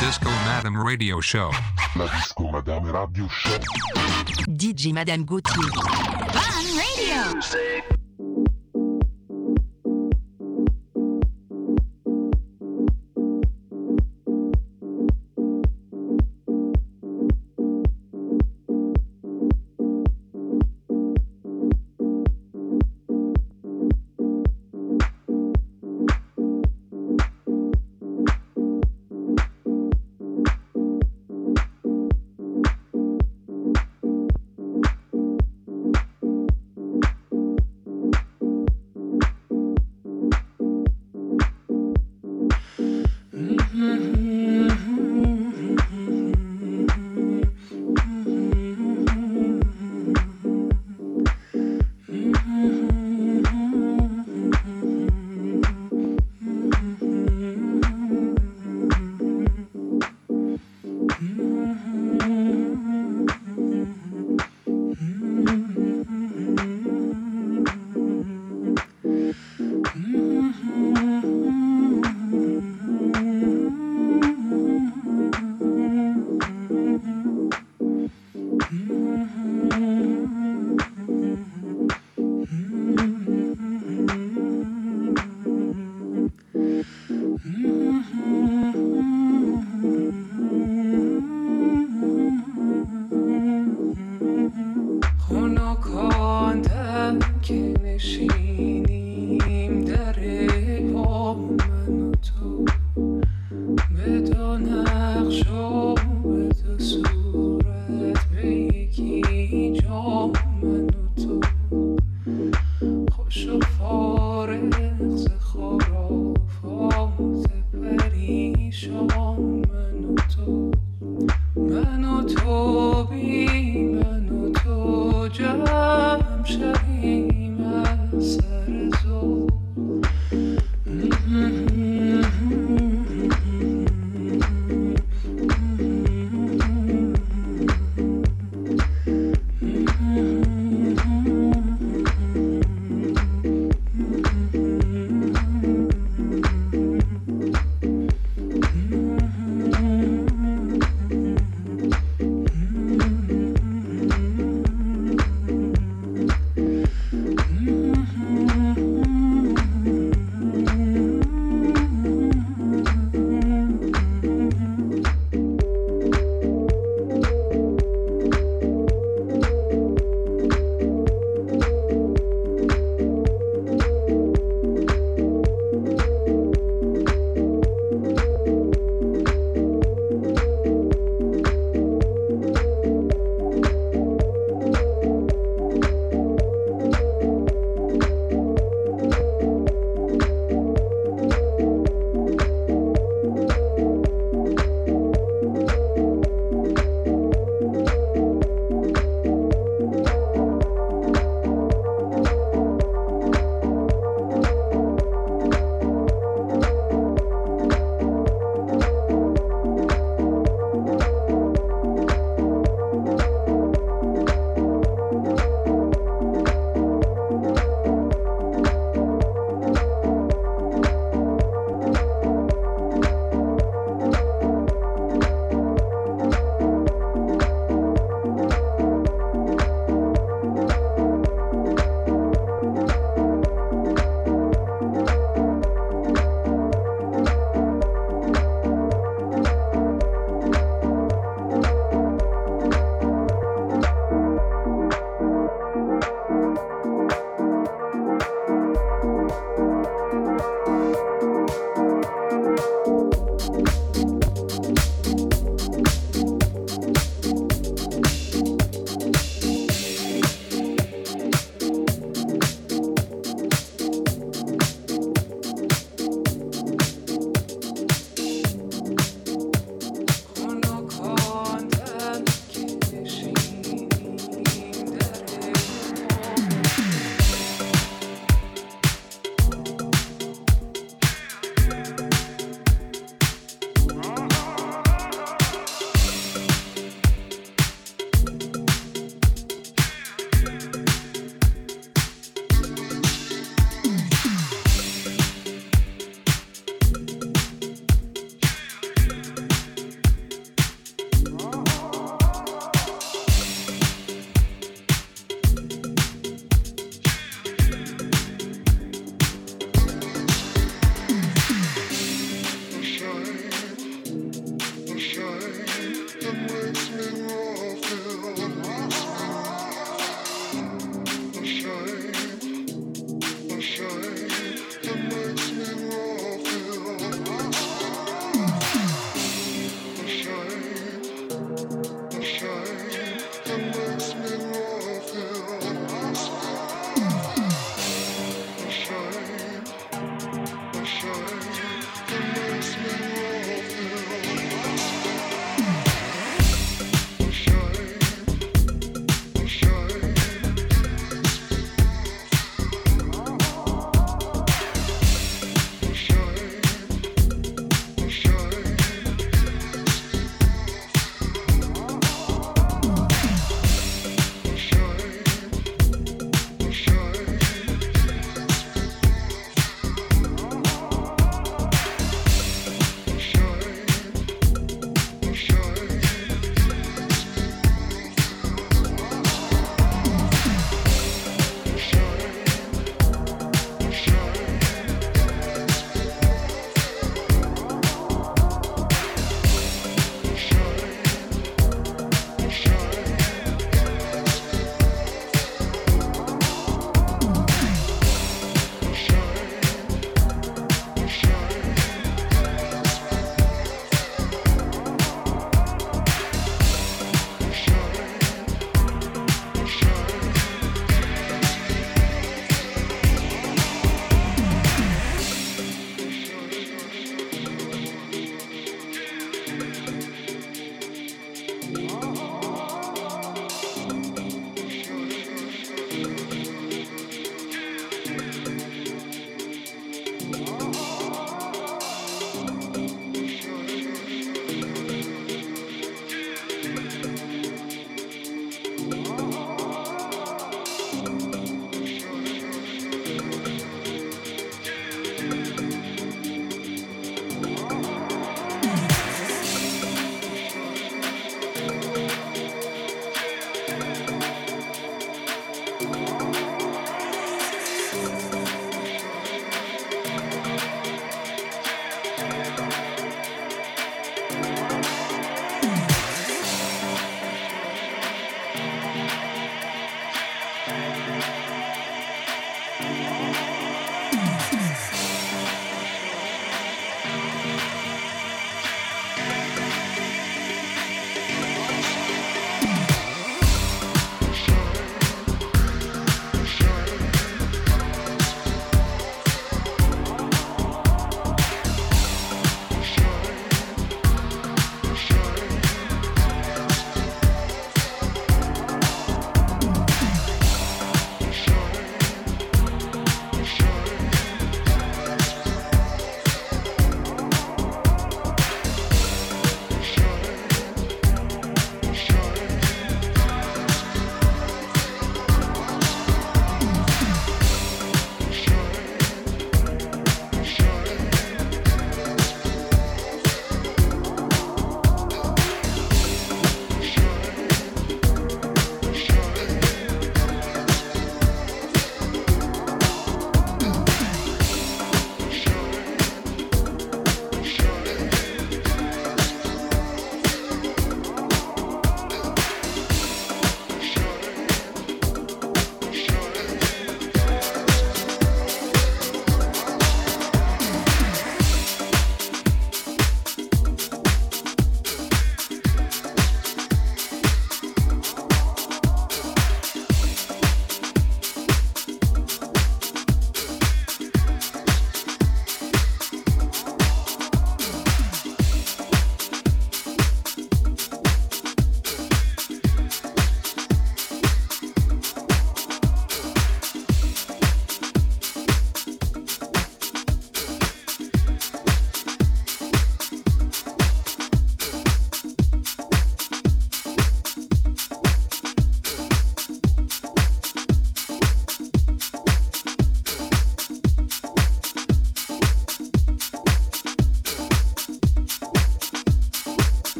Disco Madame Radio Show. La Disco Madame Radio Show. DJ Madame Gauthier. Fun Radio.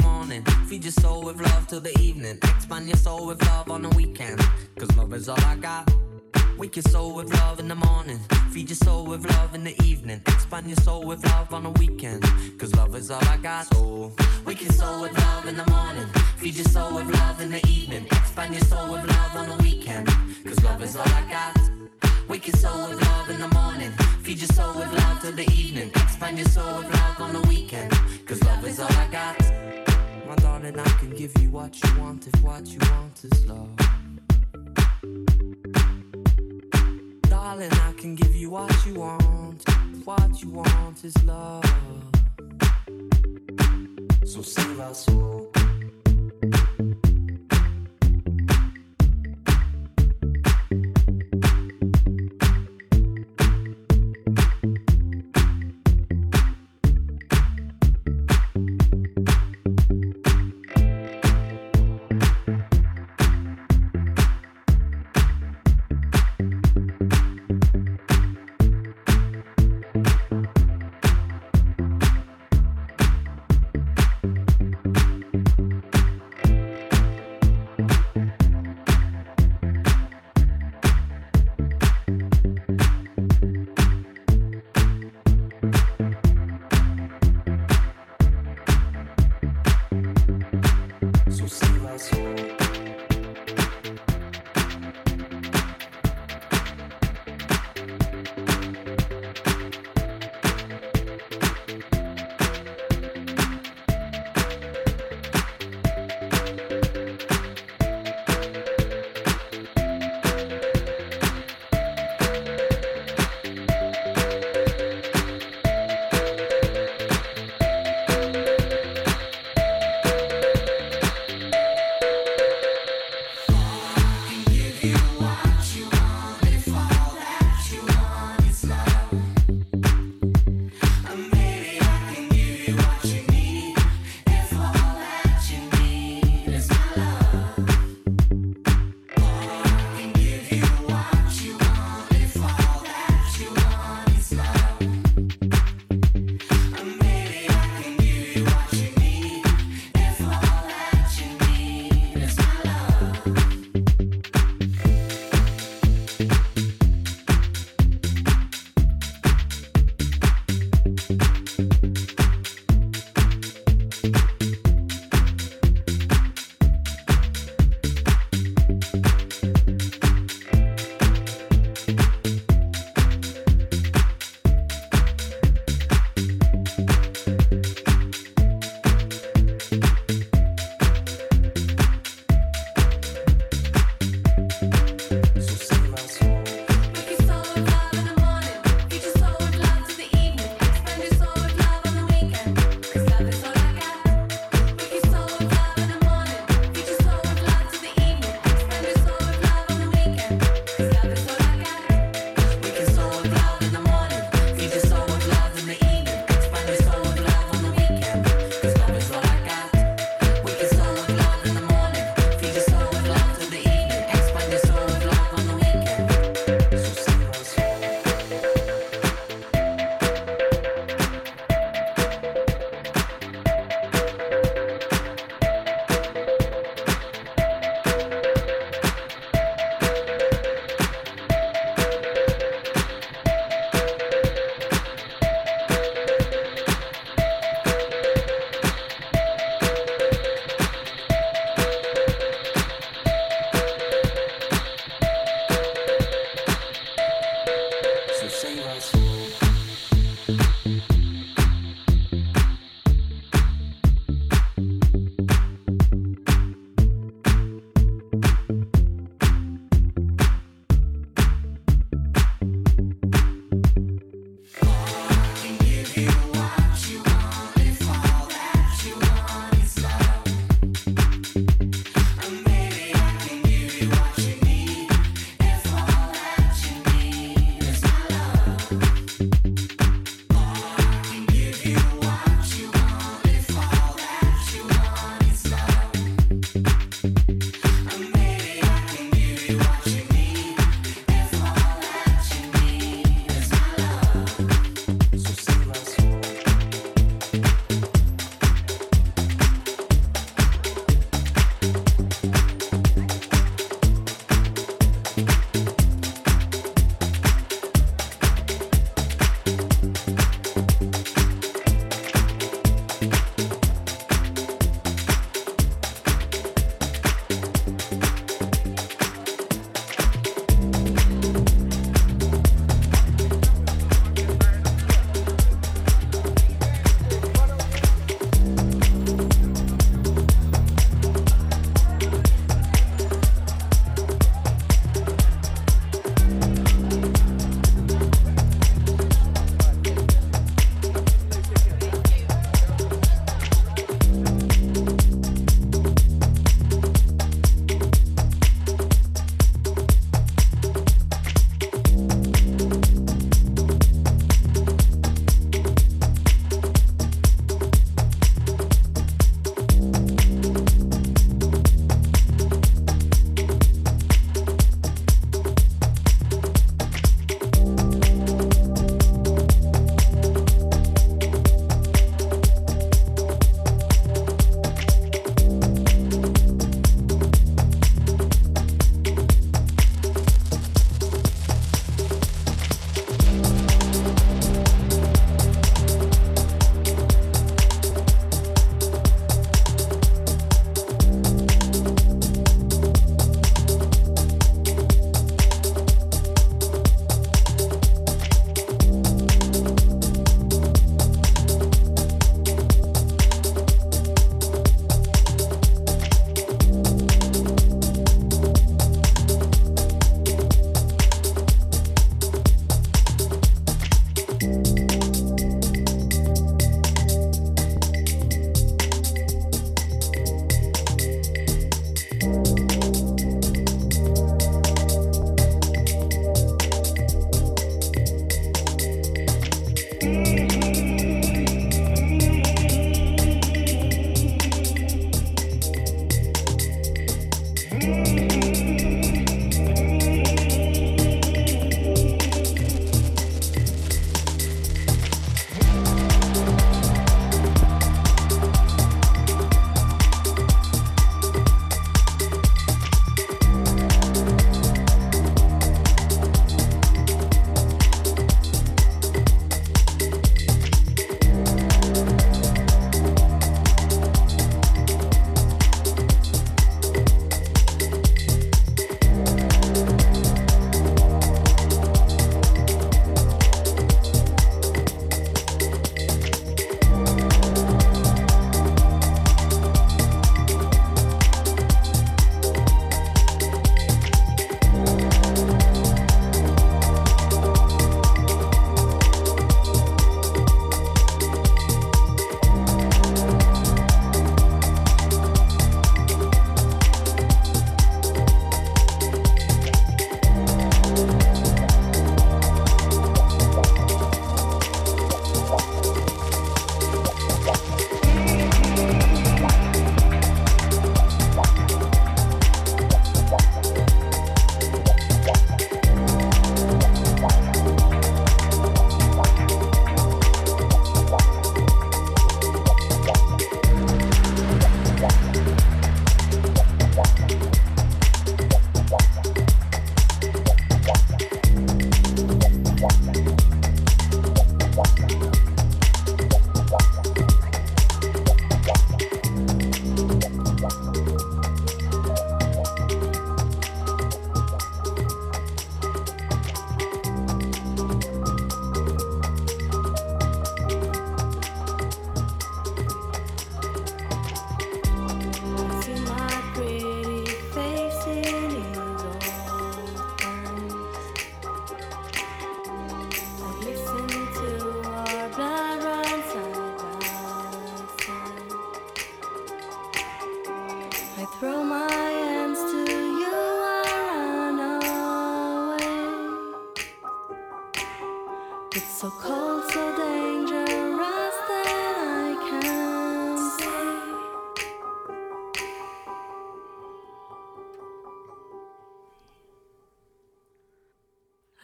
Morning, feed your soul with love till the evening. Expand your soul with love on the weekend. Cause love is all I got. Wake your soul with love in the morning. Feed your soul with love in the evening. Expand your soul with love on the weekend. Cause love is all I got. So, wake your soul with love in the morning. Feed your soul with love in the evening. Expand your soul with love on the weekend. Cause love is all I got. Wake your soul with love in the morning. Feed your soul with love till the evening. Expand your soul with love on the weekend. Cause love is all I got. My darling, I can give you what you want if what you want is love. Darling, I can give you what you want. if What you want is love. So save our soul.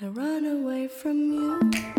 I run away from you.